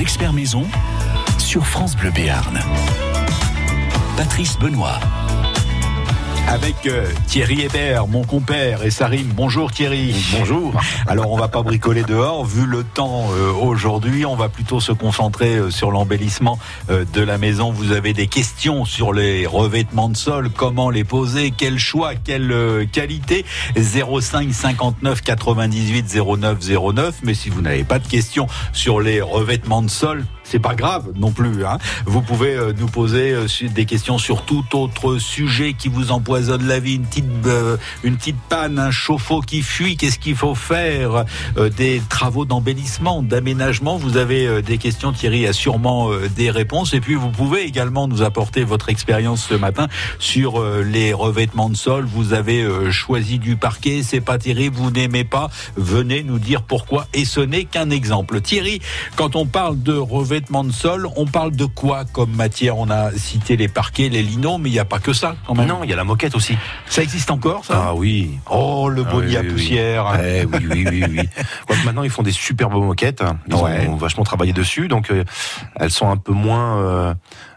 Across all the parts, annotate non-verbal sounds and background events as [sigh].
experts maison sur France Bleu Béarn. Patrice Benoît. Avec euh, Thierry Hébert, mon compère, et Sarim. Bonjour Thierry. Bonjour. Alors on va pas bricoler dehors, vu le temps euh, aujourd'hui, on va plutôt se concentrer euh, sur l'embellissement de la maison. Vous avez des questions sur les revêtements de sol, comment les poser, quel choix, quelle qualité? 05 59 98 09 09. Mais si vous n'avez pas de questions sur les revêtements de sol, c'est pas grave non plus. Hein. Vous pouvez euh, nous poser euh, des questions sur tout autre sujet qui vous empoisonne la vie, une petite, euh, une petite panne, un chauffe-eau qui fuit, qu'est-ce qu'il faut faire, des travaux d'embellissement, d'aménagement? Vous avez des questions, Thierry a sûrement des réponses. Et puis vous pouvez également nous apporter votre expérience ce matin sur les revêtements de sol. Vous avez choisi du parquet, c'est pas terrible, vous n'aimez pas. Venez nous dire pourquoi. Et ce n'est qu'un exemple. Thierry, quand on parle de revêtements de sol, on parle de quoi comme matière? On a cité les parquets, les linos, mais il n'y a pas que ça quand même. Non, il y a la moquette aussi. Ça existe encore ça? Ah oui. Oh, le bonnet ah à poussière. Eh oui, oui, oui, oui. [laughs] maintenant, ils font des superbes moquettes. Ils ont vachement travaillé dessus, donc euh, elles sont un peu moins... Euh,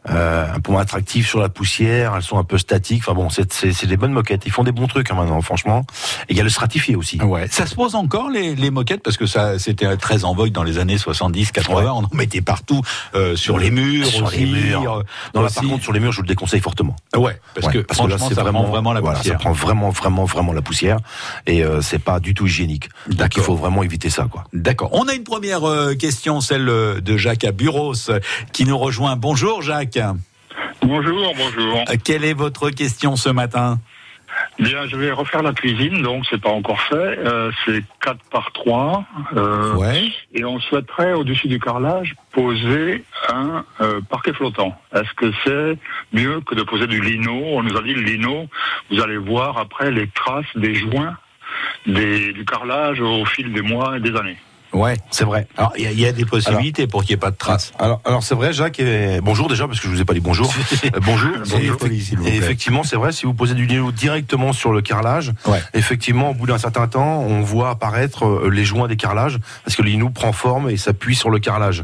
euh, un peu moins attractives sur la poussière, elles sont un peu statiques. Enfin bon, c'est des bonnes moquettes. Ils font des bons trucs hein, maintenant, franchement. Et il y a le stratifié aussi. Ouais. Ça se pose encore les, les moquettes? Parce que ça c'était très en vogue dans les années 70, 80. On en mettait partout euh, sur les murs, sur les murs. Non, là, par contre, sur les murs, je vous le déconseille fortement. Ouais, parce que parce que là, ça vraiment, prend vraiment la poussière. ça prend vraiment, vraiment, vraiment la poussière et euh, c'est pas du tout hygiénique. Donc il faut vraiment éviter ça, quoi. D'accord. On a une première euh, question, celle de Jacques à Buros, qui nous rejoint. Bonjour, Jacques. Bonjour, bonjour. Euh, quelle est votre question ce matin Bien, je vais refaire la cuisine, donc c'est pas encore fait. Euh, c'est 4 par 3. Euh, ouais. Et on souhaiterait, au-dessus du carrelage, poser un parquet flottant. Est-ce que c'est mieux que de poser du lino On nous a dit le lino, vous allez voir après les traces des joints du carrelage au fil des mois et des années. Ouais, c'est vrai. Alors, il y, a des possibilités pour qu'il n'y ait pas de traces. Alors, alors c'est vrai, Jacques. Bonjour déjà, parce que je vous ai pas dit bonjour. [laughs] Euh, bonjour. et, effectivement, c'est vrai. Si vous posez du lino directement sur le carrelage, effectivement, au bout d'un certain temps, on voit apparaître euh, les joints des carrelages, parce que le lino prend forme et s'appuie sur le carrelage.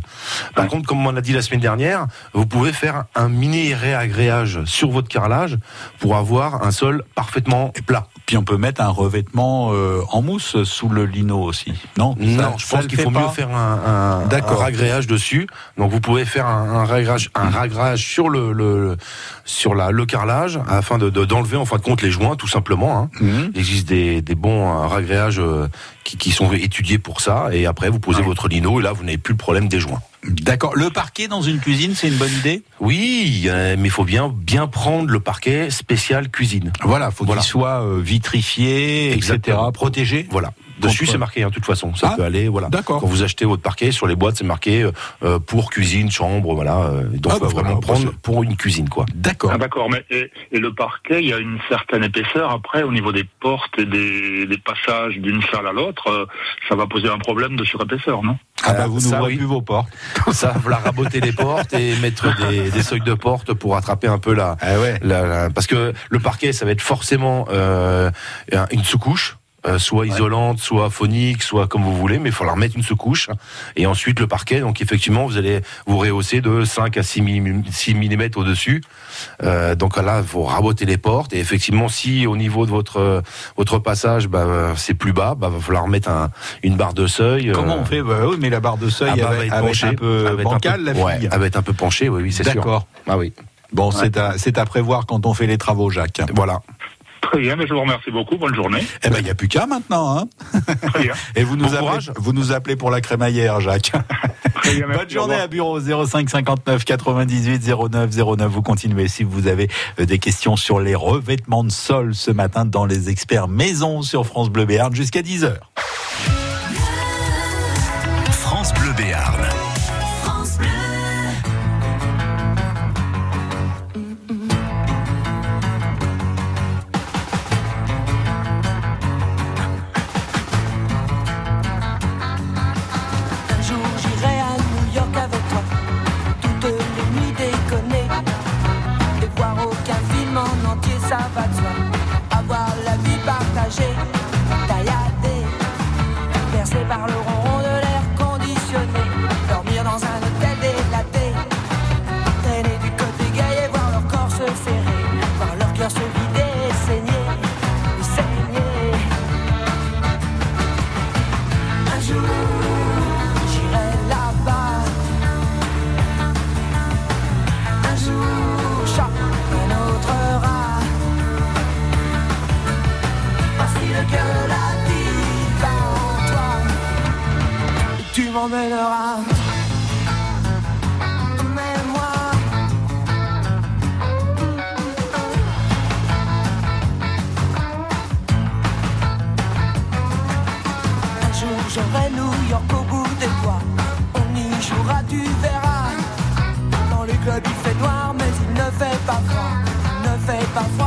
Par contre, comme on a dit la semaine dernière, vous pouvez faire un mini réagréage sur votre carrelage pour avoir un sol parfaitement plat. Puis on peut mettre un revêtement euh, en mousse sous le lino aussi. Non, non, je pense qu'il faut mieux faire un, un, ragréage dessus. Donc vous pouvez faire un, un ragréage, un ragréage sur le, le sur la, le carrelage afin de d'enlever en fin de compte les joints tout simplement. Hein. Mhm. Il existe des, des bons euh, ragréages euh, qui, qui, sont étudiés pour ça. Et après vous posez votre lino et là vous n'avez plus le problème des joints. D'accord. Le parquet dans une cuisine, c'est une bonne idée? Oui, mais il faut bien bien prendre le parquet spécial cuisine. Voilà, faut qu'il soit vitrifié, etc., protégé. Voilà. Dessus, c'est marqué, hein, de toute façon. Ça ah, peut aller, voilà. D'accord. Quand vous achetez votre parquet, sur les boîtes, c'est marqué euh, pour cuisine, chambre, voilà. Euh, donc, ah, faut bah vraiment prendre pour une cuisine, quoi. D'accord. Ah, d'accord. Mais et, le parquet, il y a une certaine épaisseur. Après, au niveau des portes et des, des passages d'une salle à l'autre, euh, ça va poser un problème de surépaisseur, non? Ah bah vous ne voyez plus vos portes. [laughs] ça va raboter les portes et mettre des, des seuils de porte pour attraper un peu la, ah ouais. la, parce que le parquet, ça va être forcément euh, une sous-couche euh, soit isolante, soit phonique, soit comme vous voulez, mais il faut leur mettre une sous-couche. Et ensuite le parquet, donc effectivement, vous allez vous rehausser de 5 à 6 mm, 6 mm au-dessus. Euh, donc là, il faut raboter les portes. Et effectivement, si au niveau de votre votre passage, bah, c'est plus bas, bah, va falloir mettre un, une barre de seuil. Euh. Comment on fait? Bah, oui, mais la barre de seuil, ah, elle, va être, un peu bancale, la fille. elle va être un peu penchée, oui, oui c'est sûr. D'accord. Ah oui. Bon, c'est à, à prévoir quand on fait les travaux, Jacques. Voilà. Très bien, mais je vous remercie beaucoup. Bonne journée. Eh ben, il n'y a plus qu'à maintenant. Hein Très bien. [laughs] Et vous nous, appelez, vous nous appelez pour la crémaillère, Jacques. [laughs] Très bien, Bonne journée à bureau 05 59 98 09 09. Vous continuez si vous avez euh, des questions sur les revêtements de sol ce matin dans les experts maison sur France Bleu Béarn jusqu'à 10h. France Bleu Béarn. J'aurai New York au bout des doigts. On y jouera, tu verras. Dans le club il fait noir, mais il ne fait pas froid. Ne fait pas froid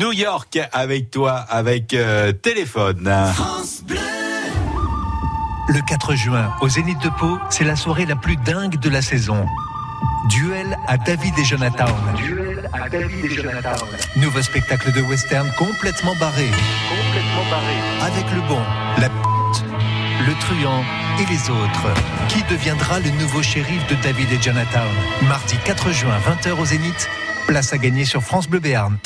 New York avec toi, avec euh, téléphone. Le 4 juin, au Zénith de Pau, c'est la soirée la plus dingue de la saison. Duel à David et Jonathan. Duel à David et Jonathan. Nouveau spectacle de western complètement barré. Complètement barré. Avec le bon, la p***, le truand et les autres. Qui deviendra le nouveau shérif de David et Jonathan? Mardi 4 juin, 20h au Zénith. Place à gagner sur France Bleu Béarn.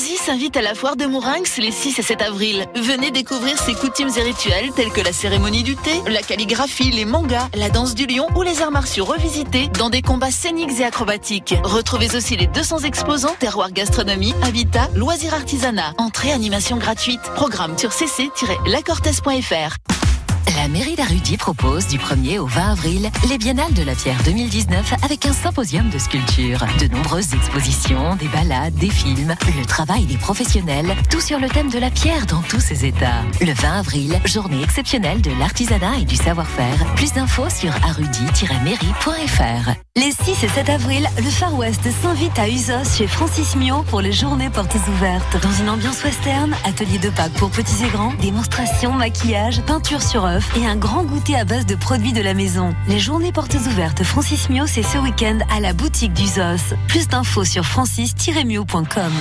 S'invite à la foire de Mourinx les 6 et 7 avril. Venez découvrir ses coutumes et rituels tels que la cérémonie du thé, la calligraphie, les mangas, la danse du lion ou les arts martiaux revisités dans des combats scéniques et acrobatiques. Retrouvez aussi les 200 exposants, terroir gastronomie, habitat, loisirs artisanat, entrée animation gratuite. Programme sur cc-lacortez.fr. La mairie d'Arudi propose du 1er au 20 avril les Biennales de la Pierre 2019 avec un symposium de sculpture, de nombreuses expositions, des balades, des films, le travail des professionnels, tout sur le thème de la pierre dans tous ses états. Le 20 avril, journée exceptionnelle de l'artisanat et du savoir-faire. Plus d'infos sur arudi-mairie.fr. Les 6 et 7 avril, le Far West s'invite à Usos chez Francis Mio pour les journées portes ouvertes. Dans une ambiance western, atelier de Pâques pour petits et grands, démonstration, maquillage, peinture sur œuf et un grand goûter à base de produits de la maison. Les journées portes ouvertes Francis Mio, c'est ce week-end à la boutique d'Usos. Plus d'infos sur francis-mio.com.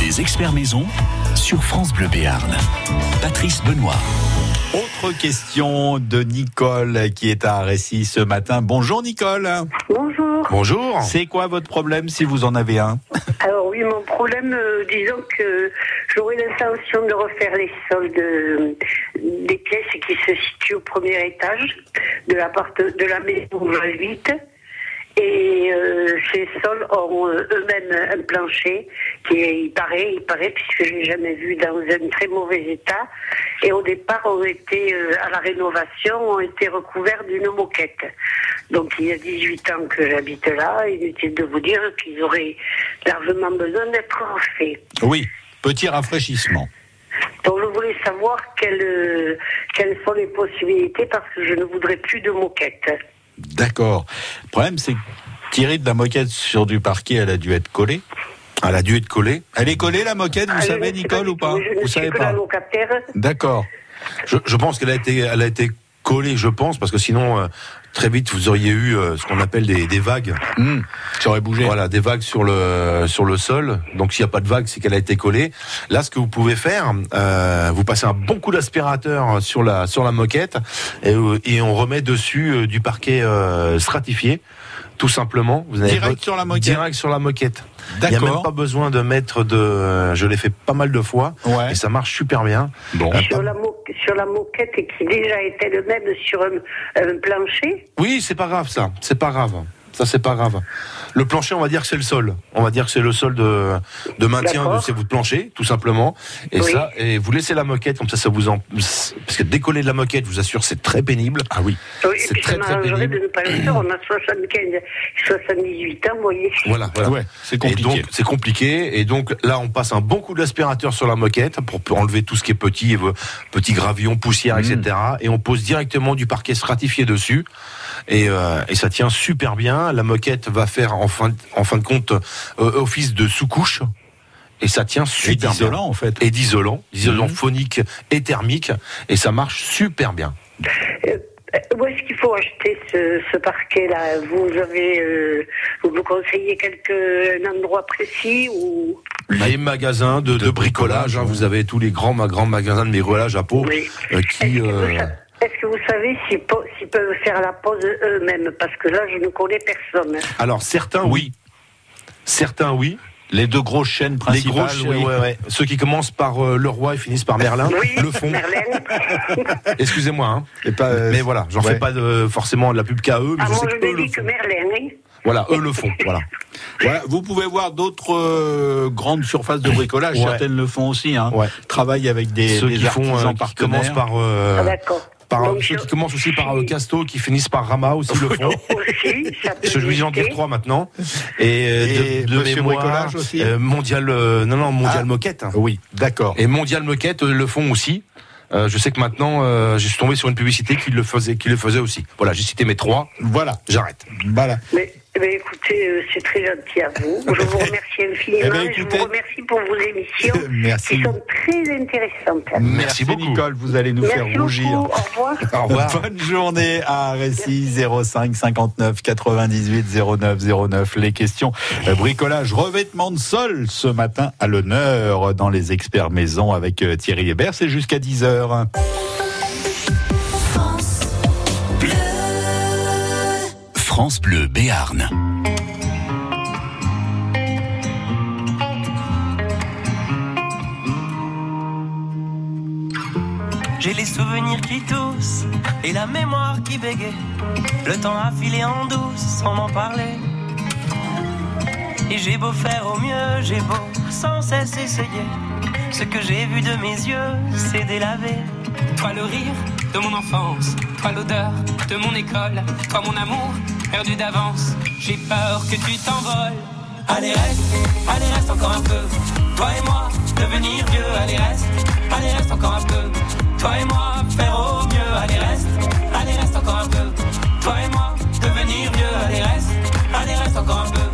Les experts maison sur France Bleu Béarn. Patrice Benoît. Autre question de Nicole qui est à Récy ce matin. Bonjour Nicole. Bonjour. Bonjour. C'est quoi votre problème si vous en avez un? Alors oui, mon problème, euh, disons que j'aurais l'intention de refaire les sols de, des pièces qui se situent au premier étage de, de la maison où j'habite. Et euh, ces sols ont eux-mêmes un plancher qui est, il paraît, il paraît, puisque je l'ai jamais vu dans un très mauvais état. Et au départ, ont été euh, à la rénovation, ont été recouverts d'une moquette. Donc il y a 18 ans que j'habite là. Inutile de vous dire qu'ils auraient largement besoin d'être refaits. Oui, petit rafraîchissement. Donc je voulais savoir quelles, euh, quelles sont les possibilités parce que je ne voudrais plus de moquette. D'accord. Le problème c'est que tirer de la moquette sur du parquet, elle a dû être collée. Elle a dû être collée. Elle est collée la moquette, vous Ah, savez Nicole ou pas Vous savez pas. D'accord. Je, je pense qu'elle a été, elle a été collée, je pense, parce que sinon, euh, très vite, vous auriez eu euh, ce qu'on appelle des, des vagues. Hmm, ça aurait bougé. Voilà, des vagues sur le sur le sol. Donc s'il n'y a pas de vagues, c'est qu'elle a été collée. Là, ce que vous pouvez faire, euh, vous passez un bon coup d'aspirateur sur la sur la moquette et, euh, et on remet dessus euh, du parquet euh, stratifié. Tout simplement, vous avez Direct pas- sur la moquette Direct sur la moquette. Il n'y a même D'accord. pas besoin de mettre de. Je l'ai fait pas mal de fois Ouais. et ça marche super bien. Bon. Euh, Sur la, mo- sur la moquette qui déjà était le même sur un, un plancher. Oui, c'est pas grave ça. C'est pas grave. Ça, c'est pas grave. Le plancher, on va dire que c'est le sol. On va dire que c'est le sol de, de maintien de ces bouts de plancher, tout simplement. Et Oui. ça, et vous laissez la moquette, comme ça, ça vous en, parce que décoller de la moquette, je vous assure, c'est très pénible. Ah oui. C'est très, très pénible. de ne pas le faire. On a 75, 78 ans, vous voyez. Voilà, voilà. Ouais, c'est Et compliqué. donc, c'est compliqué. Et donc, là, on passe un bon coup d'aspirateur sur la moquette pour enlever tout ce qui est petit, euh, petits gravillons, poussière, etc. Et on pose directement du parquet stratifié dessus. Et, euh, et ça tient super bien. La moquette va faire, en fin, de- en fin de compte, euh, office de sous-couche. Et ça tient Et super bien. d'isolant, en fait. Et d'isolant, d'isolant Mhm. phonique et thermique. Et ça marche super bien. Euh, Où est-ce qu'il faut acheter ce, ce parquet-là? Vous avez, euh, vous me conseillez quelque, un endroit précis ou? Les magasins de, de bricolage, hein, vous avez tous les grands, grands magasins de bricolage à Oui. euh, Est-ce qui. Que, est-ce que vous savez s'ils peuvent faire la pause eux-mêmes? Parce que là, je ne connais personne. Alors certains oui. Certains oui. Les deux grosses chaînes Les principales, gros, oui. ouais, ouais. ceux qui commencent par euh, Leroy et finissent par Merlin Oui, le font. Merlin. [laughs] Excusez-moi, hein. Et pas, euh, mais voilà, j'en ouais. fais pas de, forcément de la pub qu'à eux, mais Ah, je sais je qu'eux ne le que. Merlin. Hein. Voilà, eux le font. Voilà. [laughs] Voilà, vous pouvez voir d'autres euh, grandes surfaces de bricolage, Ouais. certaines le font aussi. Hein. Ouais. Travaillent avec des, ceux des qui font, artisans euh, qui commencent par, euh, Ah, d'accord. Par Donc, ceux je- qui commencent aussi par euh, Casto, qui finissent par Rama aussi le font. [laughs] Aussi, ça peut Je vais en dire trois maintenant. Et, euh, Et de, de Monsieur mémoire, Bricolage aussi euh, mondial, euh, non non, mondial Ah. moquette. hein. Oui, d'accord. Et Mondial Moquette euh, le font aussi. Euh, je sais que maintenant, euh, je suis tombé sur une publicité qui le faisait, qui le faisait aussi. Voilà, j'ai cité mes trois. Voilà, J'arrête. voilà. Mais, mais écoutez, euh, c'est très gentil à vous. Je vous [laughs] remercie infiniment. Eh ben, et écoutez- je vous remercie pour vos émissions [laughs] Merci. qui sont très intéressantes. Merci beaucoup. Nicole, vous allez nous Merci faire beaucoup. rougir. Au revoir. [laughs] Au revoir. Bonne journée à Récy 05 59 98 09 09. Les questions euh, bricolage, revêtement de sol ce matin à l'honneur dans les experts maison avec euh, Thierry Hébert. C'est jusqu'à 10h. France Bleu Béarn. J'ai les souvenirs qui toussent et la mémoire qui bégaye. Le temps a filé en douce sans m'en parler. Et j'ai beau faire au mieux, j'ai beau sans cesse essayer. Ce que j'ai vu de mes yeux, c'est délavé. Toi le rire de mon enfance, toi l'odeur de mon école, toi mon amour perdu d'avance. J'ai peur que tu t'envoles. Allez reste, allez reste encore un peu. Toi et moi, devenir vieux, allez reste, allez reste encore un peu. Toi et moi, faire au mieux, allez reste, allez reste encore un peu. Toi et moi, devenir vieux, allez reste, allez reste encore un peu.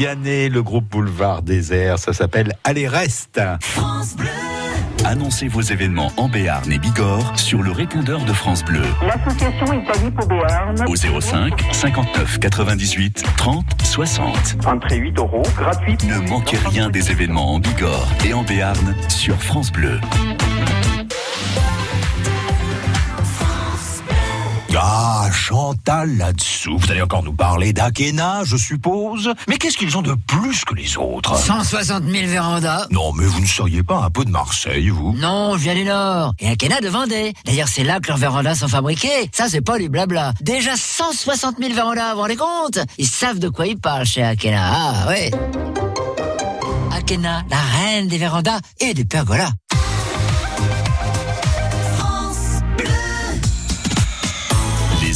Vianney, le groupe Boulevard Désert, ça s'appelle Allez Reste. Annoncez vos événements en Béarn et Bigorre sur le répondeur de France Bleu L'association Italie pour Béarn. au 05 59 98 30 60. Entrée 8 euros, gratuite. Ne manquez rien des événements en Bigorre et en Béarn sur France Bleu. Ah, Chantal là-dessous. Vous allez encore nous parler d'Akena, je suppose. Mais qu'est-ce qu'ils ont de plus que les autres? 160 000 vérandas. Non, mais vous ne seriez pas un peu de Marseille, vous Non, je viens du Nord. Et Akena de Vendée. D'ailleurs, c'est là que leurs vérandas sont fabriqués. Ça, c'est pas du blabla. Déjà 160 000 vérandas, vous vous rendez compte? Ils savent de quoi ils parlent chez Akena. Ah, ouais. Akena, la reine des vérandas et des pergolas.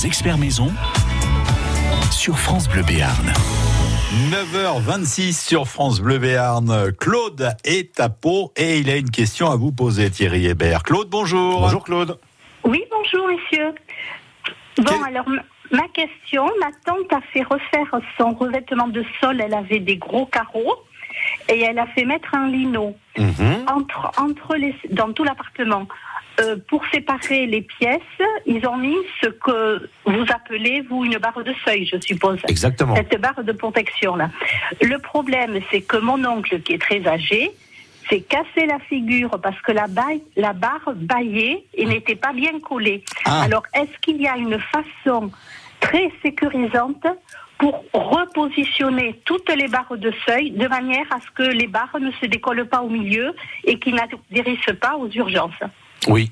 Les experts maison sur France Bleu Béarn. 9h26 sur France Bleu Béarn. Claude est à Pau et il a une question à vous poser, Thierry Hébert. Claude, bonjour. Bonjour Claude. Oui, bonjour, messieurs. Bon, alors, ma question, ma tante a fait refaire son revêtement de sol. Elle avait des gros carreaux et elle a fait mettre un lino entre, entre les, dans tout l'appartement. Euh, pour séparer les pièces, ils ont mis ce que vous appelez, vous, une barre de seuil, je suppose. Exactement. Cette barre de protection, là. Le problème, c'est que mon oncle, qui est très âgé, s'est cassé la figure parce que la, baille- la barre baillait et n'était pas bien collée. Alors, est-ce qu'il y a une façon très sécurisante pour repositionner toutes les barres de seuil de manière à ce que les barres ne se décollent pas au milieu et qui n'atterrissent pas aux urgences? Oui.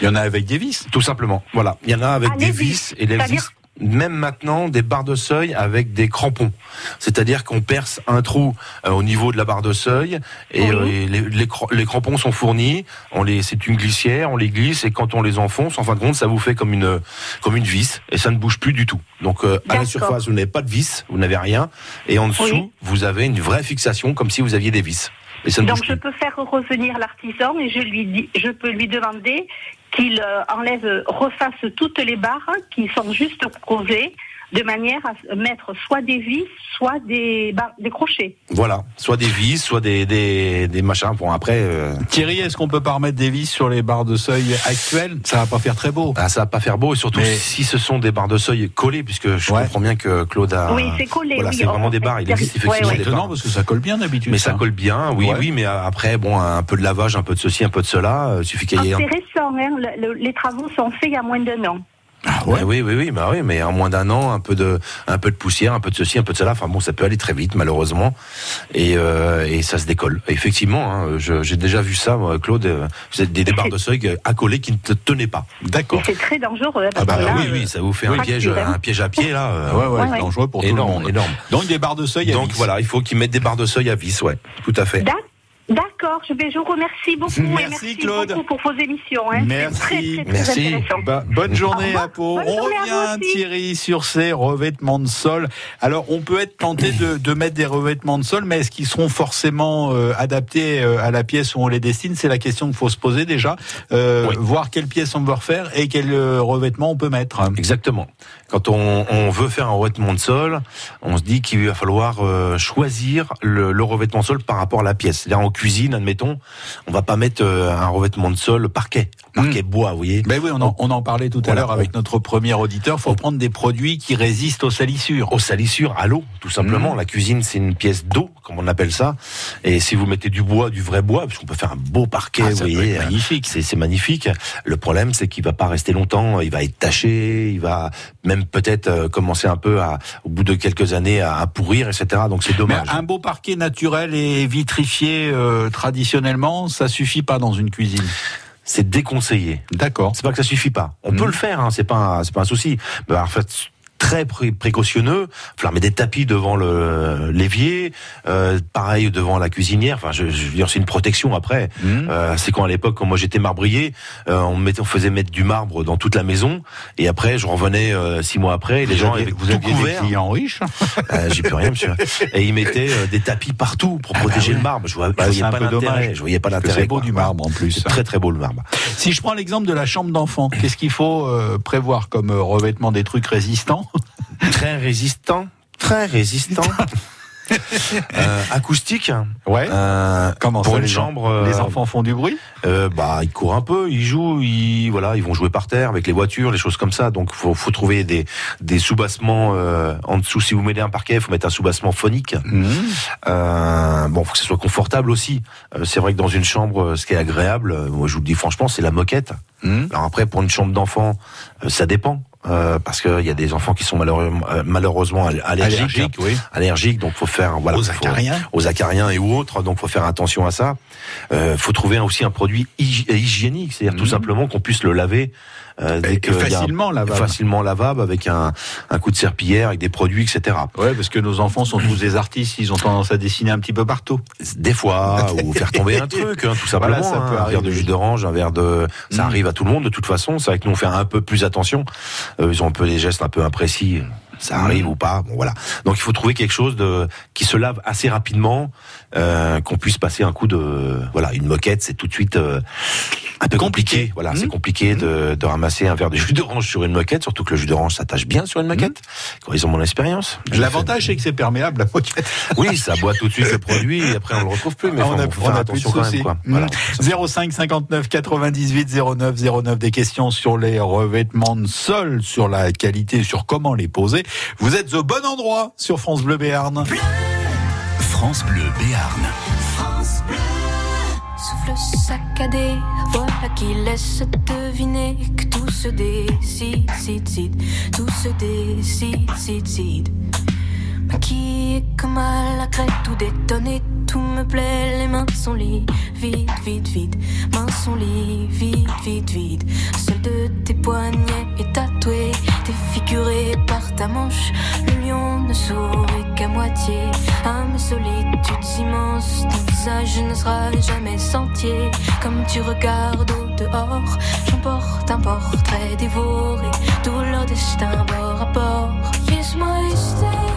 Il y en a avec des vis Tout simplement. Voilà. Il y en a avec Ah, des vis vis. et il C'est-à-dire- existe même maintenant des barres de seuil avec des crampons. C'est-à-dire qu'on perce un trou euh, au niveau de la barre de seuil et, euh, et les, les cra- les crampons sont fournis. On les, c'est une glissière, on les glisse et quand on les enfonce, en fin de compte, ça vous fait comme une comme une vis et ça ne bouge plus du tout. Donc euh, à la surface, vous n'avez pas de vis, vous n'avez rien et en dessous, Oui. vous avez une vraie fixation comme si vous aviez des vis. Ça Donc je peux faire revenir l'artisan et je lui dis, je peux lui demander qu'il euh, enlève, refasse toutes les barres qui sont juste posées de manière à mettre soit des vis, soit des, barres- des crochets. Voilà, soit des vis, soit des des, des machins. Bon après. euh, Thierry, est-ce qu'on peut pas remettre des vis sur les barres de seuil actuelles? Ça va pas faire très beau. Ah, ça va pas faire beau, et surtout Mais- si ce sont des barres de seuil collées, puisque je comprends bien que Claude a. Oui, c'est collé, Voilà, oui, c'est vraiment en des barres. Il existe Ouais, effectivement ouais. des barres. parce que ça colle bien d'habitude. Mais ça colle bien, oui, Ouais. oui, mais après, bon, un peu de lavage, un peu de ceci, un peu de cela, euh, suffit qu'il Ah, y ait un. c'est récent, hein, le- le- les travaux sont faits il y a moins d'un an. Ah ouais. Oui, oui, oui, bah oui, mais en moins d'un an, un peu de, un peu de poussière, un peu de ceci, un peu de cela. Enfin bon, ça peut aller très vite, malheureusement, et, euh, et ça se décolle. Effectivement, hein, je- j'ai déjà vu ça, moi, Claude. euh, Vous êtes des, barres de [laughs] seuil accolées qui ne te tenaient pas. D'accord. C'est très dangereux. hein, Ah parce bah que là, oui, oui, ça vous fait un piège, un piège à pied là. [laughs] euh, Ouais, ouais, Ouais, c'est ouais. dangereux pour énorme, tout le monde. énorme. Donc des barres de seuil à Donc vis. voilà, il faut qu'ils mettent des barres de seuil à vis, ouais, tout à fait. D'accord, je, vais- je vous remercie beaucoup et Merci, merci Claude. beaucoup pour vos émissions. Hein. Merci. C'est très, très, très Merci. Bah, bonne journée à Pau. Bonne on revient. Thierry, sur ces revêtements de sol. Alors, on peut être tenté de, de mettre des revêtements de sol, mais est-ce qu'ils seront forcément euh, adaptés euh, à la pièce où on les destine? C'est la question qu'il faut se poser déjà. Euh, Voir quelle pièce on veut refaire et quel euh, revêtement on peut mettre. Exactement. Quand on, on veut faire un revêtement de sol, on se dit qu'il va falloir euh, choisir le, le revêtement de sol par rapport à la pièce. Là, en cuisine, admettons, on va pas mettre euh, un revêtement de sol parquet, parquet bois, vous voyez. Ben oui, on en, on en parlait tout à l'heure avec notre premier auditeur. faut prendre des produits qui résistent aux salissures. Aux salissures, à l'eau, tout simplement. Mhm. La cuisine, c'est une pièce d'eau, comme on appelle ça. Et si vous mettez du bois, du vrai bois, parce qu'on peut faire un beau parquet, Ah, vous voyez, magnifique. C'est, magnifique. Le problème, c'est qu'il va pas rester longtemps. Il va être taché. Il va même peut-être euh, commencer un peu à, au bout de quelques années, à, pourrir, etc. Donc c'est Mais dommage. un beau parquet naturel et vitrifié euh, traditionnellement, ça suffit pas dans une cuisine. C'est déconseillé. D'accord. C'est pas que ça suffit pas. On peut le faire, hein, c'est pas, un- c'est pas un souci. Mais en fait, très pré- précautionneux. Mettre des tapis devant le l'évier, euh, pareil devant la cuisinière. Enfin, je, je veux dire, c'est une protection après. Mmh. Euh, c'est quand à l'époque, quand moi j'étais marbrier, euh, on, mettait, on faisait mettre du marbre dans toute la maison, et après je revenais euh, six mois après, et les Vous gens aviez- avaient vous tout aviez des couvert. clients riches Euh, J'y peux rien, monsieur. Et ils mettaient euh, des tapis partout pour protéger le marbre. Je, vois, je Bah, voyais c'est un pas l'intérêt. Je voyais pas l'intérêt. c'est beau quoi. du marbre en plus. Très très beau le marbre. Si je prends l'exemple de la chambre d'enfant, qu'est-ce qu'il faut euh, prévoir comme revêtement des trucs résistants? Très résistant, très résistant. [laughs] Euh, acoustique. Ouais. Euh, Comment pour ça, une les chambre. euh, Les enfants font du bruit euh, bah, ils courent un peu, ils jouent, ils voilà, ils vont jouer par terre avec les voitures, les choses comme ça. Donc, faut faut trouver des des soubassements euh, en dessous. Si vous mettez un parquet, faut mettre un soubassement phonique. Mmh. Euh, bon, faut que ce soit confortable aussi. Euh, c'est vrai que dans une chambre, euh, ce qui est agréable, euh, moi je vous le dis franchement, c'est la moquette. Mmh. Alors après, pour une chambre d'enfant, euh, ça dépend. Euh, parce qu'il y a des enfants qui sont malheureusement, euh, malheureusement all- allergiques, Allergiques, oui. allergiques, donc faut faire voilà, Aux faut- acariens. aux acariens et autres, donc faut faire attention à ça. Euh, faut trouver aussi un produit hygi- hygiénique, c'est-à-dire tout Mhm. simplement qu'on puisse le laver euh, dès que a- facilement lavable. facilement lavable avec un, un coup de serpillière, avec des produits, etc. Ouais, parce que nos enfants sont tous des artistes, ils ont tendance à dessiner un petit peu partout. Des fois, ou faire tomber un truc, hein, tout simplement. Voilà, ça hein, peut un verre de jus d'orange, un verre de, ça Mm. arrive à tout le monde de toute façon. C'est vrai que nous on fait un peu plus attention. Euh, ils ont un peu des gestes un peu imprécis. Ça arrive ou pas, bon voilà. Donc il faut trouver quelque chose de qui se lave assez rapidement, euh, qu'on puisse passer un coup de voilà une moquette, c'est tout de suite euh, un peu compliqué. Voilà, c'est compliqué de, de ramasser un verre de jus d'orange sur une moquette, surtout que le jus d'orange s'attache bien sur une moquette. Quand ils ont mon expérience. L'avantage, c'est que c'est perméable, la moquette. oui, ça boit tout de suite le produit et après on le retrouve plus. Mais Ah, on faut- a, on faire a plus de attention quand soucis. même. Quoi. Voilà. 05 59 98 09 09 des questions sur les revêtements de sol, sur la qualité, sur comment les poser. Vous êtes au bon endroit sur France Bleu Béarn. France Bleu Béarn. Souffle saccadé, voilà qui laisse deviner que tout se décide, cide, cide, tout se décide, cide, cide. Maquillé comme à la crête, tout détonné, tout me plaît, les mains sont liées, vide, vide, vide, mains sont liées, vide, vide, vide. Seul de tes poignets est tatoué, défiguré par ta manche, le lion ne sourit qu'à moitié, à mes solitudes immenses, ton visage ne sera jamais sentier, comme tu regardes au dehors, j'emporte un portrait dévoré, tout leur destin bord à bord. Here's my.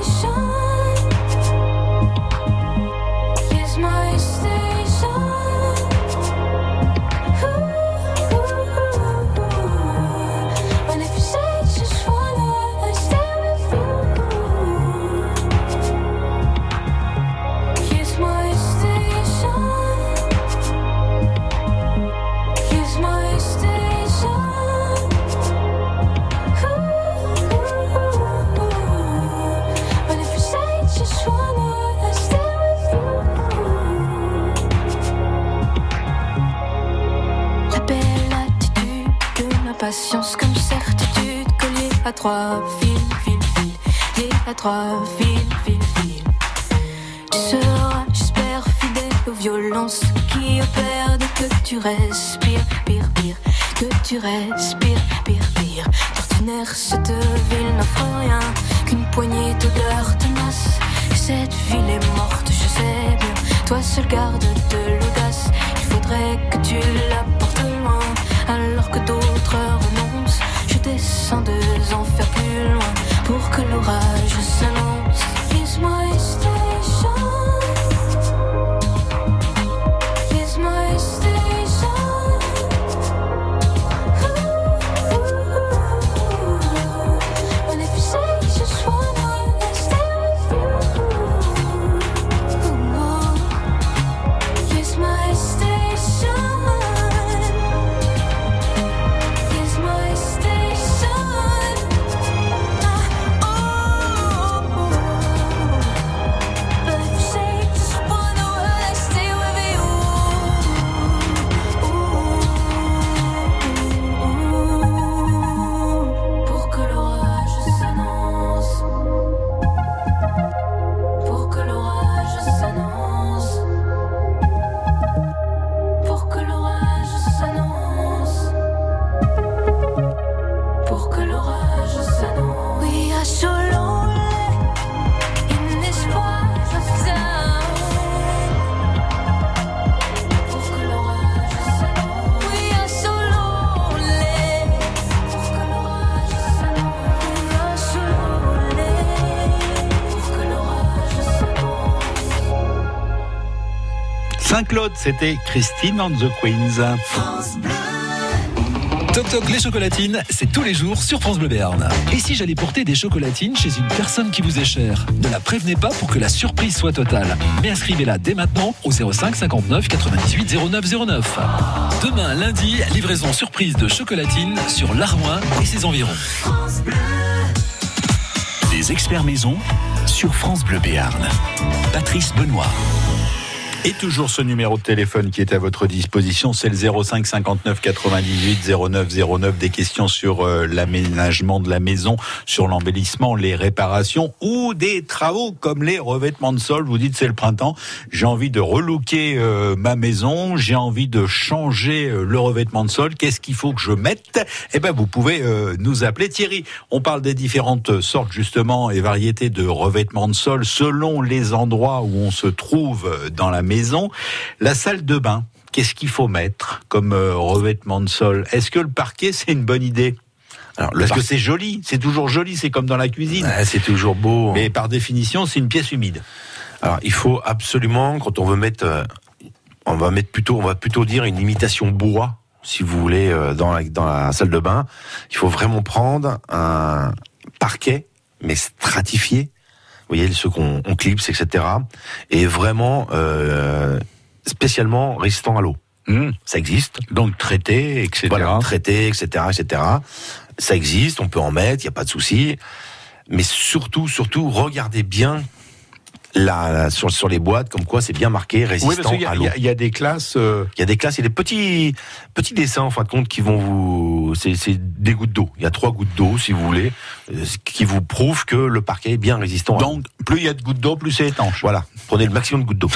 Fil, liée à trois fils, fil, fil. Tu seras, j'espère, fidèle aux violences qui opèrent que tu respires, pire, pire, que tu respires, Saint-Claude, c'était Christine and the Queens. Toc Toc les chocolatines, c'est tous les jours sur France Bleu Béarn. Et si j'allais porter des chocolatines chez une personne qui vous est chère? Ne la prévenez pas pour que la surprise soit totale. Mais inscrivez-la dès maintenant au 05 59 98 09 09. Demain lundi, livraison surprise de chocolatines sur l'Armoin et ses environs. Les experts maison sur France Bleu Béarn. Patrice Benoît. Et toujours ce numéro de téléphone qui est à votre disposition, c'est le 05 59 98 09 09. Des questions sur euh, l'aménagement de la maison, sur l'embellissement, les réparations ou des travaux comme les revêtements de sol. Vous dites c'est le printemps, j'ai envie de relooker euh, ma maison, j'ai envie de changer euh, le revêtement de sol. Qu'est-ce qu'il faut que je mette? Eh ben vous pouvez nous appeler Thierry. On parle des différentes sortes justement et variétés de revêtements de sol selon les endroits où on se trouve dans la maison maison. La salle de bain, qu'est-ce qu'il faut mettre comme euh, revêtement de sol? Est-ce que le parquet, c'est une bonne idée? Alors, Parce que c'est joli, c'est toujours joli, c'est comme dans la cuisine. c'est toujours beau. Mais par définition, c'est une pièce humide. Alors, il faut absolument, quand on veut mettre, euh, on va mettre plutôt, on va plutôt dire une imitation bois, si vous voulez, euh, dans la, dans la salle de bain. Il faut vraiment prendre un parquet, mais stratifié, vous voyez ceux qu'on clipse, etc. Et vraiment euh, spécialement résistant à l'eau. Hmm. Ça existe. Donc traité, etc. Voilà, traité, etc., etc. Ça existe, on peut en mettre, il n'y a pas de souci. Mais surtout, surtout, regardez bien la, sur, sur les boîtes, comme quoi c'est bien marqué, résistant oui, à l'eau. Il y, a des classes. Euh, il y a des classes, il y a des petits petits dessins en fin de compte qui vont vous, c'est des gouttes d'eau. Il y a trois gouttes d'eau, si vous voulez, euh, qui vous prouvent que le parquet est bien résistant. Donc, plus il y a de gouttes d'eau, plus c'est étanche. Voilà, prenez le maximum de gouttes d'eau.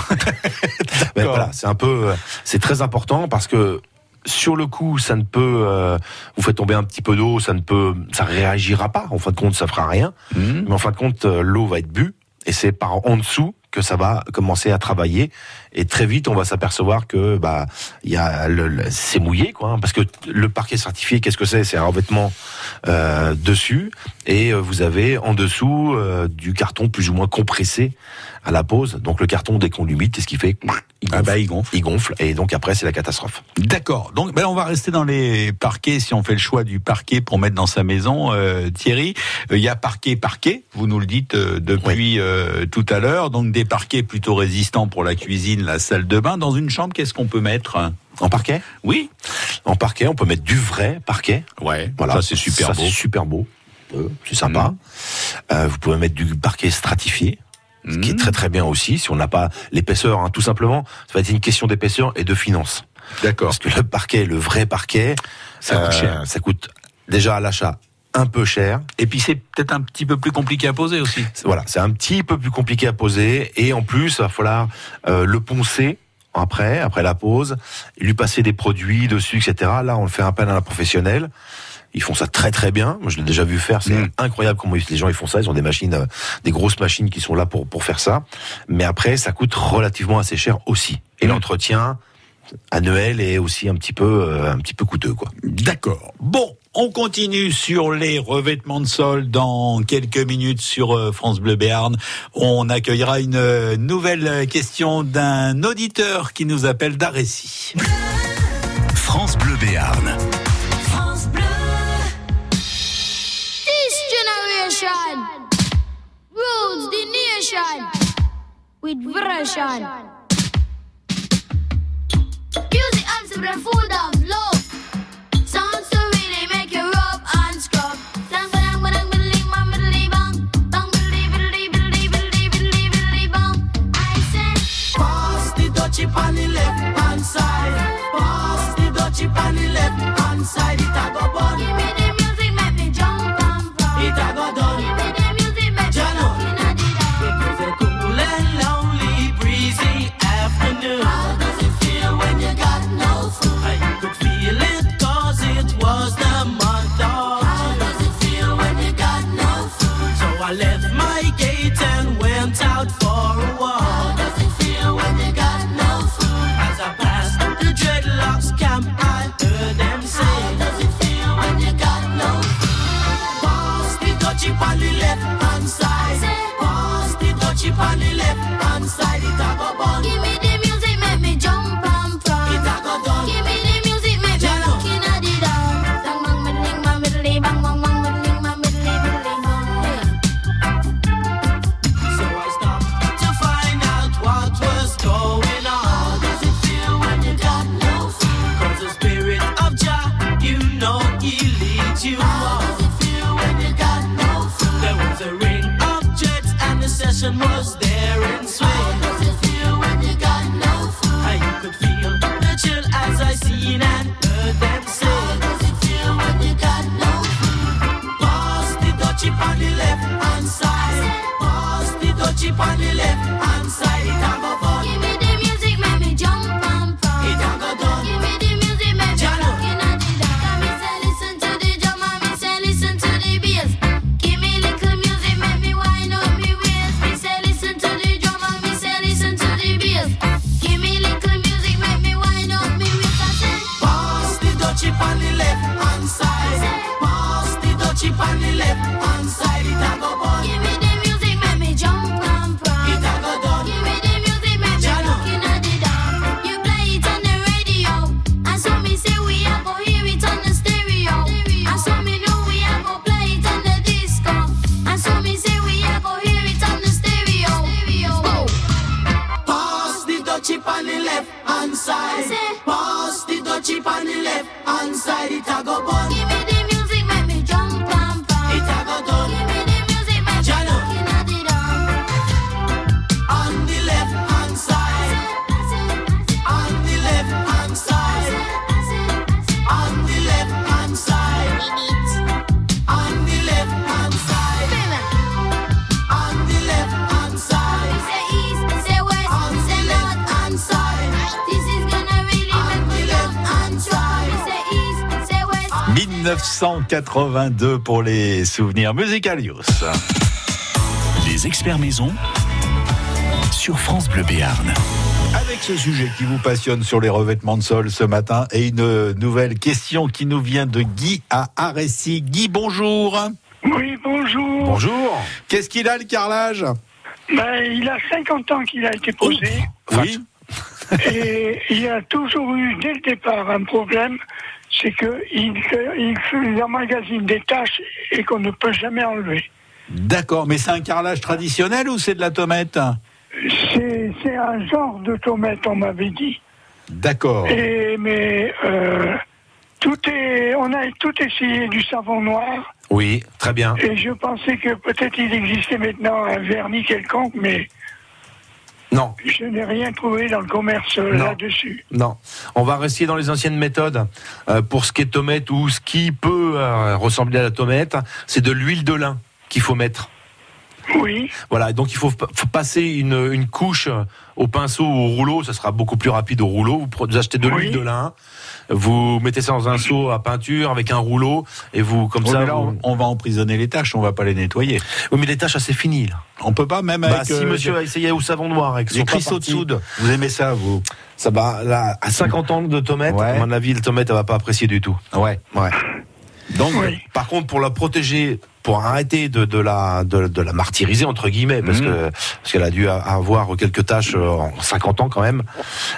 [laughs] voilà, c'est un peu, euh, c'est très important parce que sur le coup, ça ne peut, vous fait tomber un petit peu d'eau, ça ne peut, ça réagira pas. En fin de compte, ça fera rien. Mmh. Mais en fin de compte, l'eau va être bue et c'est par en dessous que ça va commencer à travailler. Et très vite on va s'apercevoir que bah il y a c'est mouillé quoi hein, parce que le parquet certifié qu'est-ce que c'est? C'est un revêtement euh, dessus et euh, vous avez en dessous euh, du carton plus ou moins compressé à la pose donc le carton dès qu'on l'humide c'est ce qui fait il gonfle. Ah bah, il gonfle. Il gonfle et donc après c'est la catastrophe. D'accord. Donc ben, on va rester dans les parquets si on fait le choix du parquet pour mettre dans sa maison. Euh, Thierry, il y a parquet parquet. Vous nous le dites euh, depuis euh, tout à l'heure. Donc des parquets plutôt résistants pour la cuisine, la salle de bain. Dans une chambre, qu'est-ce qu'on peut mettre? En parquet? Oui. En parquet, on peut mettre du vrai parquet. Ouais. Voilà. Ça c'est super ça, beau. C'est super beau. C'est sympa. Mmh. vous pouvez mettre du parquet stratifié ce qui est très très bien aussi, si on n'a pas l'épaisseur, hein, tout simplement, ça va être une question d'épaisseur et de finance. D'accord. Parce que le parquet, le vrai parquet, ça coûte euh, cher. Ça coûte déjà à l'achat un peu cher. Et puis c'est peut-être un petit peu plus compliqué à poser aussi. Voilà, c'est un petit peu plus compliqué à poser et en plus, il va falloir euh, le poncer après, après la pose, lui passer des produits dessus, etc. Là, on le fait appel à un professionnel. Ils font ça très très bien. Moi, je l'ai déjà vu faire. C'est Mm. incroyable comment les gens ils font ça. Ils ont des machines, euh, des grosses machines qui sont là pour pour faire ça. Mais après, ça coûte relativement assez cher aussi. Et Mm. l'entretien annuel est aussi un petit peu euh, un petit peu coûteux quoi. D'accord. Bon, on continue sur les revêtements de sol dans quelques minutes sur euh, France Bleu Béarn. On accueillera une nouvelle question d'un auditeur qui nous appelle d'Arécy. France Bleu Béarn. The nation with version. Music and food of love. 82 pour les souvenirs musicalios. Les experts maison sur France Bleu Béarn. Avec ce sujet qui vous passionne sur les revêtements de sol ce matin et une nouvelle question qui nous vient de Guy à Arécy. Guy, bonjour. Oui, bonjour. Bonjour. Qu'est-ce qu'il a le carrelage? Ben, Il a 50 ans qu'il a été posé. Oui. oui. Et il y a toujours eu dès le départ un problème, c'est qu'il il, emmagasine des tâches et qu'on ne peut jamais enlever. D'accord, mais c'est un carrelage traditionnel ou c'est de la tomate? C'est un genre de tomate, on m'avait dit. D'accord. Mais euh, tout est, on a tout essayé du savon noir. Oui, très bien. Et je pensais que peut-être il existait maintenant un vernis quelconque, mais Non. je n'ai rien trouvé dans le commerce euh, là-dessus. Non, on va rester dans les anciennes méthodes. Euh, pour ce qui est tomate ou ce qui peut euh, ressembler à la tomate, c'est de l'huile de lin qu'il faut mettre. Oui. Voilà, donc il faut, passer une, une couche au pinceau ou au rouleau, ça sera beaucoup plus rapide au rouleau. Vous, achetez de l'huile de lin, vous mettez ça dans un seau à peinture avec un rouleau et vous comme Oui, ça. mais là, vous- on, va emprisonner les tâches, on va pas les nettoyer. Oui, mais les tâches, c'est fini. Là. On peut pas même Bah, avec si euh, monsieur a essayé au savon noir avec les son cristaux de soude. Vous aimez ça, vous Ça va, là, à 50 ans de tomate, à mon avis, le tomate, elle va pas apprécier du tout. Ouais. Ouais. Donc, par contre, pour la protéger, pour arrêter de, de la de, de la martyriser entre guillemets, parce Mhm. que parce qu'elle a dû avoir quelques tâches euh, en 50 ans quand même.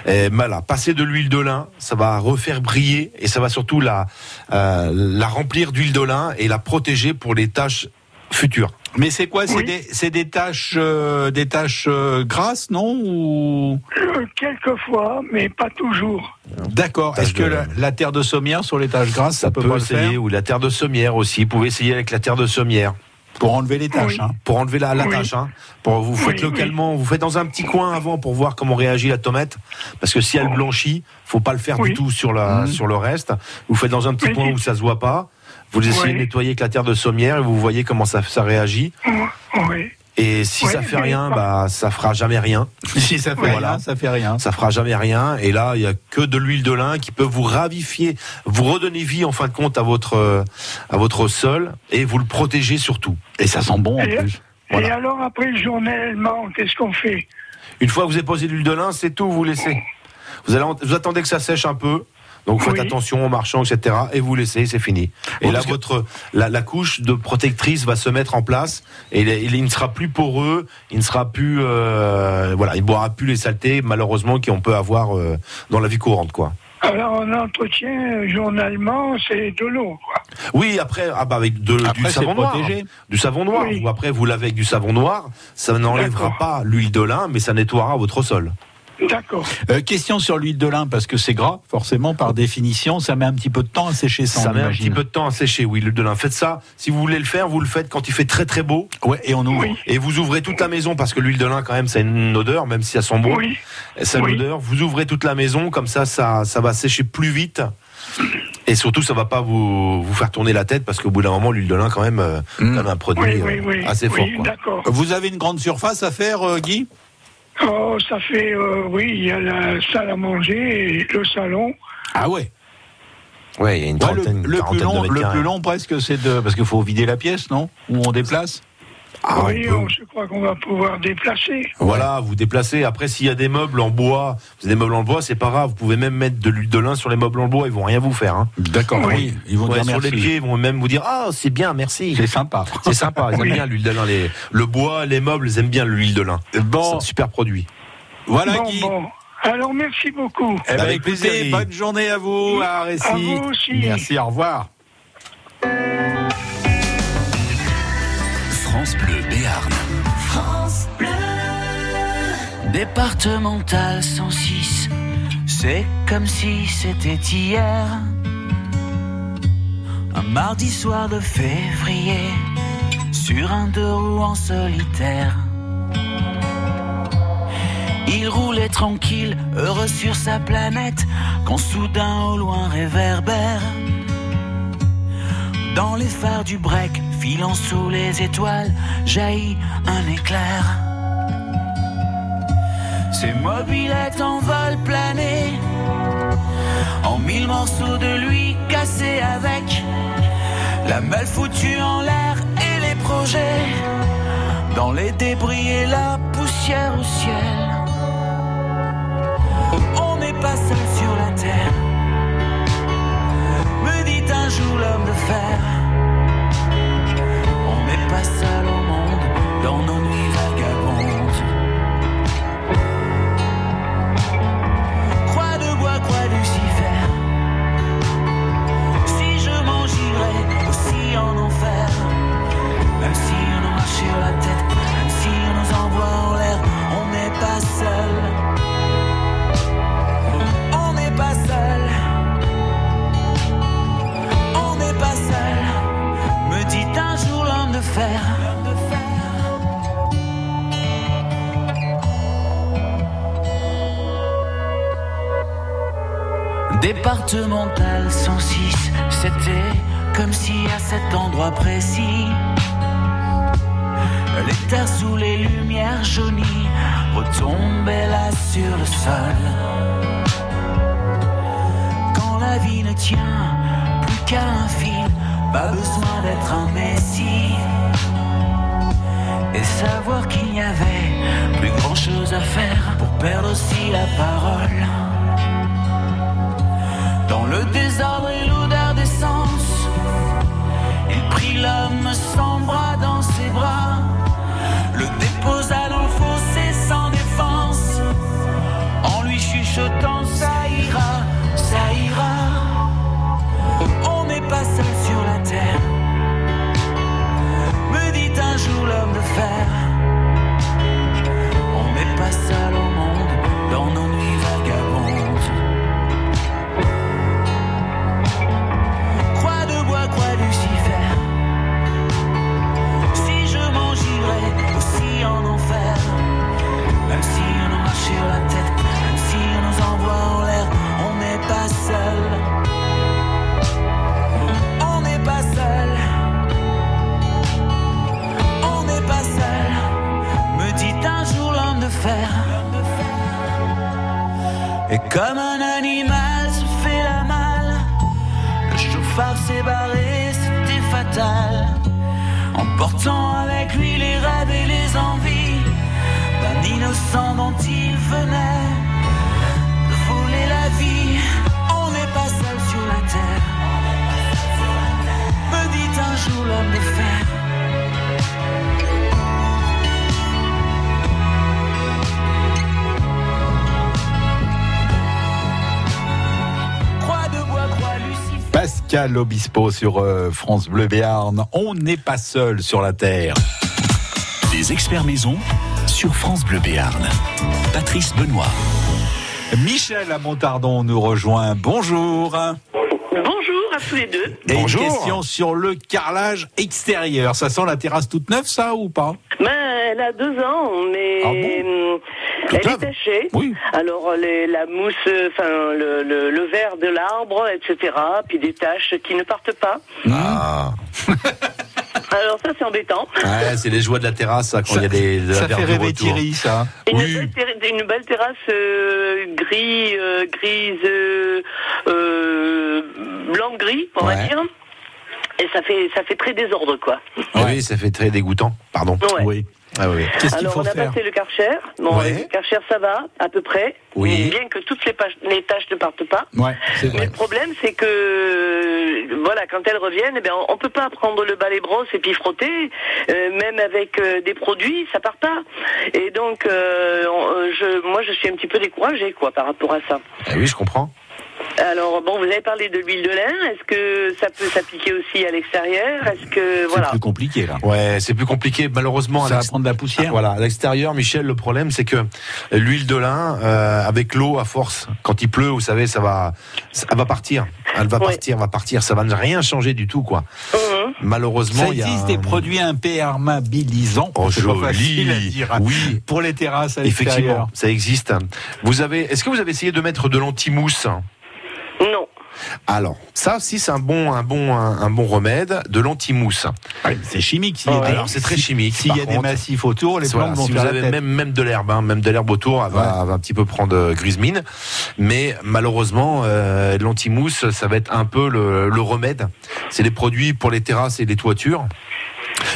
Et voilà, passer de l'huile de lin, ça va refaire briller et ça va surtout la euh, la remplir d'huile de lin et la protéger pour les tâches futures. Mais c'est quoi? C'est des, c'est des tâches, euh, des tâches euh, grasses, non? Ou... Euh, quelquefois, mais pas toujours. D'accord. Est-ce que de- la, la terre de sommière sur les tâches grasses, ça, Ça peut, peut pas le essayer faire ou la terre de sommière aussi. Vous pouvez essayer avec la terre de sommière. Pour enlever les tâches, hein. Pour enlever la, la Oui. tâche, hein. Pour vous faites Oui, localement, vous faites dans un petit coin avant pour voir comment réagit la tomate, parce que si elle blanchit, faut pas le faire du tout sur la Mhm. sur le reste. Vous faites dans un petit Oui. coin où ça se voit pas. Vous essayez de nettoyer avec la terre de sommière et vous voyez comment ça, ça réagit. Oui. Et si Oui, ça fait rien, pas- bah ça fera jamais rien. [laughs] Si ça fait rien, ça fait rien. Ça fera jamais rien. Et là, il y a que de l'huile de lin qui peut vous ravifier, vous redonner vie en fin de compte à votre euh, à votre sol et vous le protéger surtout. Et ça sent bon Et, et alors après, journellement, qu'est-ce qu'on fait? Une fois que vous avez posé l'huile de lin, c'est tout, vous laissez. Vous, allez, vous attendez que ça sèche un peu. Donc faites attention en marchant, etc. Et vous laissez, c'est fini. Et là, que- votre la, la couche de protectrice va se mettre en place et il, il- il ne sera plus poreux, il ne sera plus, euh, voilà, il boira plus les saletés malheureusement qu'on peut avoir euh, dans la vie courante, quoi. Alors, on entretient euh, journalement, c'est de l'eau, quoi. Oui, après, ah bah avec de, Après, du c'est savon noir, du savon noir. Ou après, vous lavez avec du savon noir, ça n'enlèvera pas l'huile de lin, mais ça nettoiera votre sol. D'accord. Euh, question sur l'huile de lin, parce que c'est gras, forcément, par définition, ça met un petit peu de temps à sécher ça. Ça met un petit peu de temps à sécher, oui, l'huile de lin. Faites ça. Si vous voulez le faire, vous le faites quand il fait très très beau. Ouais, et on ouvre. Et vous ouvrez toute la maison parce que l'huile de lin, quand même, ça a une odeur, même si ça sent bon. Oui. Ça a une Oui. odeur. Vous ouvrez toute la maison, comme ça, ça, ça va sécher plus vite. Et surtout, ça va pas vous, vous faire tourner la tête parce qu'au bout d'un moment, l'huile de lin, quand même, euh, quand même un produit Oui, oui, euh, oui. assez Oui, fort. quoi. D'accord. Vous avez une grande surface à faire, euh, Guy? Oh, ça fait, euh, oui, il y a la salle à manger et le salon. Ah ouais. Ouais, il y a une Ouais, le, trentaine, le plus long, le plus long presque, c'est de parce qu'il faut vider la pièce, non? Ou on déplace? Ah, oui, on peut. on- je crois qu'on va pouvoir déplacer. Voilà, vous déplacez. Après, s'il y a des meubles en bois, vous avez des meubles en bois, c'est pas grave. Vous pouvez même mettre de l'huile de lin sur les meubles en bois, ils vont rien vous faire. Hein. D'accord, oui. Ils vont dire sur merci. les pieds, ils vont même vous dire ah c'est bien, merci. C'est sympa. C'est sympa. Ils aiment bien l'huile de lin. Les, le bois, les meubles, ils aiment bien l'huile de lin. Bon. C'est un super produit. Voilà, bon, Guy. bon. Alors, merci beaucoup. Eh ben, Avec écoutez, plaisir, bonne journée à vous, à Récy. À vous aussi. Merci, au revoir. France Bleu Béarn. France Bleu. Départemental 106, C'est comme si c'était hier. Un mardi soir de février, sur un deux roues en solitaire. Il roulait tranquille, heureux sur sa planète, quand soudain au loin réverbère. Dans les phares du break, filant sous les étoiles, jaillit un éclair. Ses mobilettes en vol plané, en mille morceaux de lui cassés avec la malle foutue en l'air et les projets, dans les débris et la poussière au ciel. On n'est pas seul sur la terre, l'homme de fer. On n'est pas seul au monde dans nos nuits vagabondes. Croix de bois, croix Lucifer. Si je m'en j'irai aussi en enfer, même si on nous marche sur la tête, même si on nous envoie en l'air, de. Départemental 106, c'était comme si à cet endroit précis, les terres sous les lumières jaunies retombaient là sur le sol. Quand la vie ne tient plus qu'à un fil, pas besoin d'être un messie. Et savoir qu'il n'y avait plus grand chose à faire pour perdre aussi la parole. Dans le désordre et l'odeur d'essence, il prit l'homme sans bras dans nos nuits vagabondes. Croix de bois, croix Lucifer. Si je m'en j'irai aussi en enfer, même si on nous marche sur la tête, même si on nous envoie en l'air, on n'est pas seul. On Et comme un animal se fait la malle. Le chauffard s'est barré, c'était fatal. Emportant avec lui les rêves et les envies d'un innocent dont il venait Pascal Obispo sur euh, France Bleu Béarn. On n'est pas seul sur la terre. Les experts maison sur France Bleu Béarn. Patrice Benoît. Michel à Montardon nous rejoint. Bonjour. Bonjour à tous les deux. Et une question sur le carrelage extérieur. Ça sent la terrasse toute neuve, ça, ou pas? Ben, elle a deux ans, mais hum, elle est tachée. Alors les- la mousse, euh, enfin le, le, le verre de l'arbre, etc. Puis des taches qui ne partent pas. Ah. Alors ça c'est embêtant. Ouais, c'est les joies de la terrasse, ça, quand il y a des, de la ça fait rêver. Thierry, ça. Une, belle, terra- une belle terrasse euh, gris, euh, grise, euh, euh, blanc gris, on va dire. Et ça fait ça fait très désordre quoi. Ah Oui, ça fait très dégoûtant. Pardon. Ouais. Oui. Ah oui. Alors on a passé le Karcher. Bon, Ouais. le Karcher ça va à peu près. Oui. Bien que toutes les, pages- les tâches ne partent pas. Ouais, c'est Mais le problème, c'est que, voilà, quand elles reviennent, eh bien, on, on peut pas prendre le balai brosse et puis frotter, euh, même avec euh, des produits, ça part pas. Et donc, euh, on- euh, je, moi, je suis un petit peu découragée, quoi, par rapport à ça. Ah oui, je comprends. Alors, bon, vous avez parlé de l'huile de lin. Est-ce que ça peut s'appliquer aussi à l'extérieur? Est-ce que, voilà. C'est plus compliqué là. Ouais, c'est plus compliqué. Malheureusement, Ça à va prendre de la poussière. Voilà, à l'extérieur, Michel, le problème, c'est que l'huile de lin, euh, avec l'eau, à force, quand il pleut, vous savez, ça va, ça va partir. Elle va partir, va partir. Ça va ne rien changer du tout, quoi. Malheureusement, Ça il y a existe un- des produits imperméabilisants. Oh, c'est pas joli. facile à dire. Oui. Pour les terrasses à Effectivement, ça existe. Vous avez, est-ce que vous avez essayé de mettre de l'anti-mousse? Alors, ça aussi, c'est un bon, un bon, un, un bon remède, de l'anti-mousse. c'est chimique. y des- Alors, c'est très si- chimique. s'il y par a des massifs autour, les Voilà, plantes vont si vous la avez tête. même, même de l'herbe, hein, même de l'herbe autour, elle va, elle va un petit peu prendre euh, grise mine. Mais malheureusement, euh, l'anti-mousse, ça va être un peu le, le remède. C'est les produits pour les terrasses et les toitures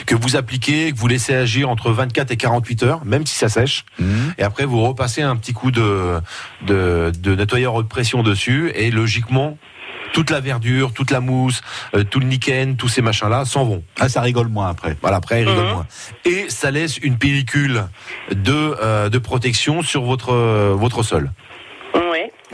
que vous appliquez, que vous laissez agir entre 24 et 48 heures, même si ça sèche. Mhm. Et après, vous repassez un petit coup de, de, de nettoyeur haute pression dessus, et logiquement, toute la verdure, toute la mousse, euh, tout le lichen, tous ces machins-là s'en vont. Ah, ça rigole moins après. Voilà, après, il rigole Mhm. moins. Et ça laisse une pellicule de, euh, de protection sur votre, euh, votre sol.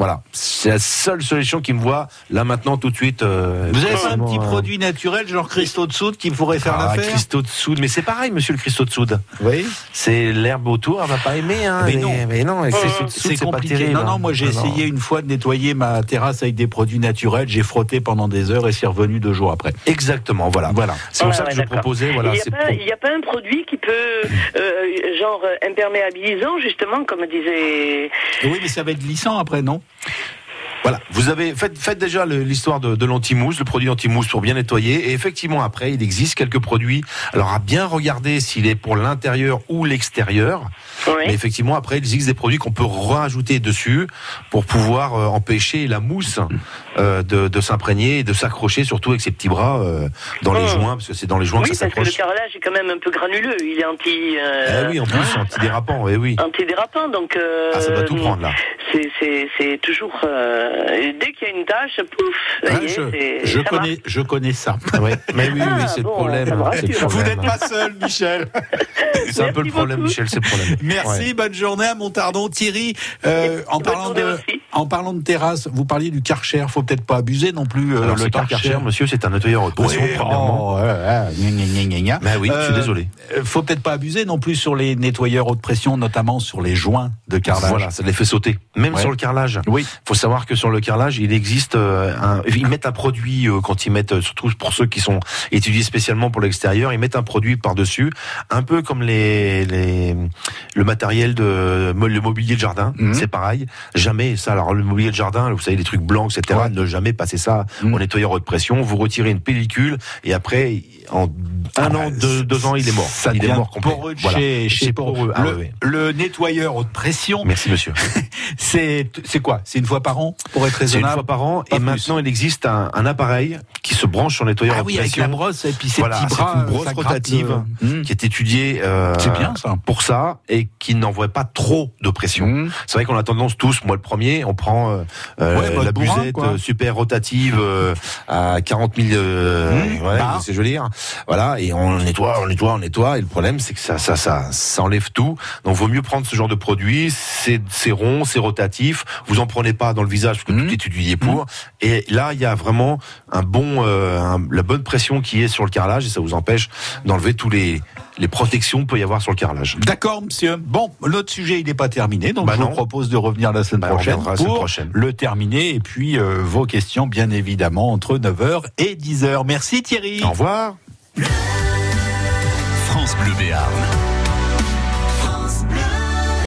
Voilà, c'est la seule solution qui me voit là maintenant tout de suite. euh, Vous avez pas un petit euh, produit naturel, genre cristaux de soude, qui pourrait faire ah, l'affaire cristaux de soude, mais c'est pareil, monsieur le cristaux de soude. Oui. C'est l'herbe autour, elle va pas aimer. Hein, Mais les- non. mais non, Euh, c'est pas compliqué. terrible. non, non, moi j'ai Ah, non. essayé une fois de nettoyer ma terrasse avec des produits naturels. J'ai frotté pendant des heures et c'est revenu deux jours après. Exactement, voilà. Voilà. C'est pour ça que ouais, je proposais, voilà, Il n'y a, a pas un produit qui peut, euh, genre, euh, imperméabilisant, justement, comme disait. Oui, mais ça va être glissant après, non? Voilà, vous avez faites, déjà l'histoire de, de l'anti-mousse, le produit anti-mousse pour bien nettoyer. Et effectivement, après, il existe quelques produits. Alors, à bien regarder s'il est pour l'intérieur ou l'extérieur. Mais effectivement, après, il existe des produits qu'on peut rajouter dessus pour pouvoir euh, empêcher la mousse euh, de, de s'imprégner et de s'accrocher, surtout avec ses petits bras euh, dans les Oh. joints, parce que c'est dans les joints oui, que ça parce que le s'accroche. carrelage est quand même un peu granuleux. Il est anti. Eh oui, en plus, c'est antidérapant, eh oui. Antidérapant, donc. euh, Ah, ça doit tout prendre, là. C'est, toujours. euh, dès qu'il y a une tâche, pouf, Je ça connais, je connais ça. Ouais, mais oui, oui, c'est le bon, problème. hein, le. Vous n'êtes pas seul, Michel. C'est un peu le problème, Michel, c'est le problème. Merci, Ouais. bonne journée à Montardon. Thierry, euh, en, parlant de, en parlant de terrasse, vous parliez du Karcher. Faut peut-être pas abuser non plus. euh, Alors, le Karcher, monsieur, c'est un nettoyeur haute pression, Oui, premièrement. oh, ouais, ouais, gna, gna, gna, gna, gna. Mais oui, je suis Euh, désolé. euh, Faut peut-être pas abuser non plus sur les nettoyeurs haute pression, notamment sur les joints de carrelage. Voilà, ça les fait sauter. Même Ouais. sur le carrelage. Oui. Faut savoir que sur le carrelage, il existe euh, un, ils mettent un produit euh, quand ils mettent, surtout pour ceux qui sont étudiés spécialement pour l'extérieur, ils mettent un produit par dessus, un peu comme les, les le matériel de le mobilier de jardin. Mhm. C'est pareil. Jamais ça. Alors le mobilier de jardin, vous savez les trucs blancs, etc. Ne jamais passer ça Mhm. au nettoyeur haute pression. Vous retirez une pellicule et après en un Ah, an, deux, deux ans, il est mort. Ça il est mort poreux Voilà. chez, chez poreux. Ah, le, nettoyeur haute pression, Merci monsieur. [laughs] c'est quoi? C'est une fois par an pour être C'est une raisonnable? fois par an. Pas et plus. maintenant, il existe un, un appareil qui se branche sur le nettoyeur Ah haute oui, avec pression. la brosse et puis ces Voilà, petits bras, une euh, brosse gratte, rotative euh, hmm. qui est étudiée euh, C'est bien, ça. pour ça et qui n'envoie pas trop de pression. Hmm. C'est vrai qu'on a tendance tous, moi le premier, on prend euh, euh, Ouais, la busette euh, super rotative euh, à 40 000, euh, Hmm, ouais, bah. je veux dire. Voilà, et on nettoie, on nettoie, on nettoie. Et le problème, c'est que ça, ça, ça, ça enlève tout. Donc, vaut mieux prendre ce genre de produit. C'est, c'est rond, c'est rotatif. Vous en prenez pas dans le visage parce que Hmm. tout est étudié pour. Et là, il y a vraiment un bon, euh, un- la bonne pression qui est sur le carrelage et ça vous empêche d'enlever tous les les protections qu'il peut y avoir sur le carrelage. D'accord, monsieur. Bon, notre sujet, il n'est pas terminé, donc Bah je non. vous propose de revenir la semaine Bah, on prochaine la semaine pour prochaine. le terminer. Et puis, euh, vos questions, bien évidemment, entre 9h et 10h. Merci Thierry. Au revoir. France Bleu Béarn.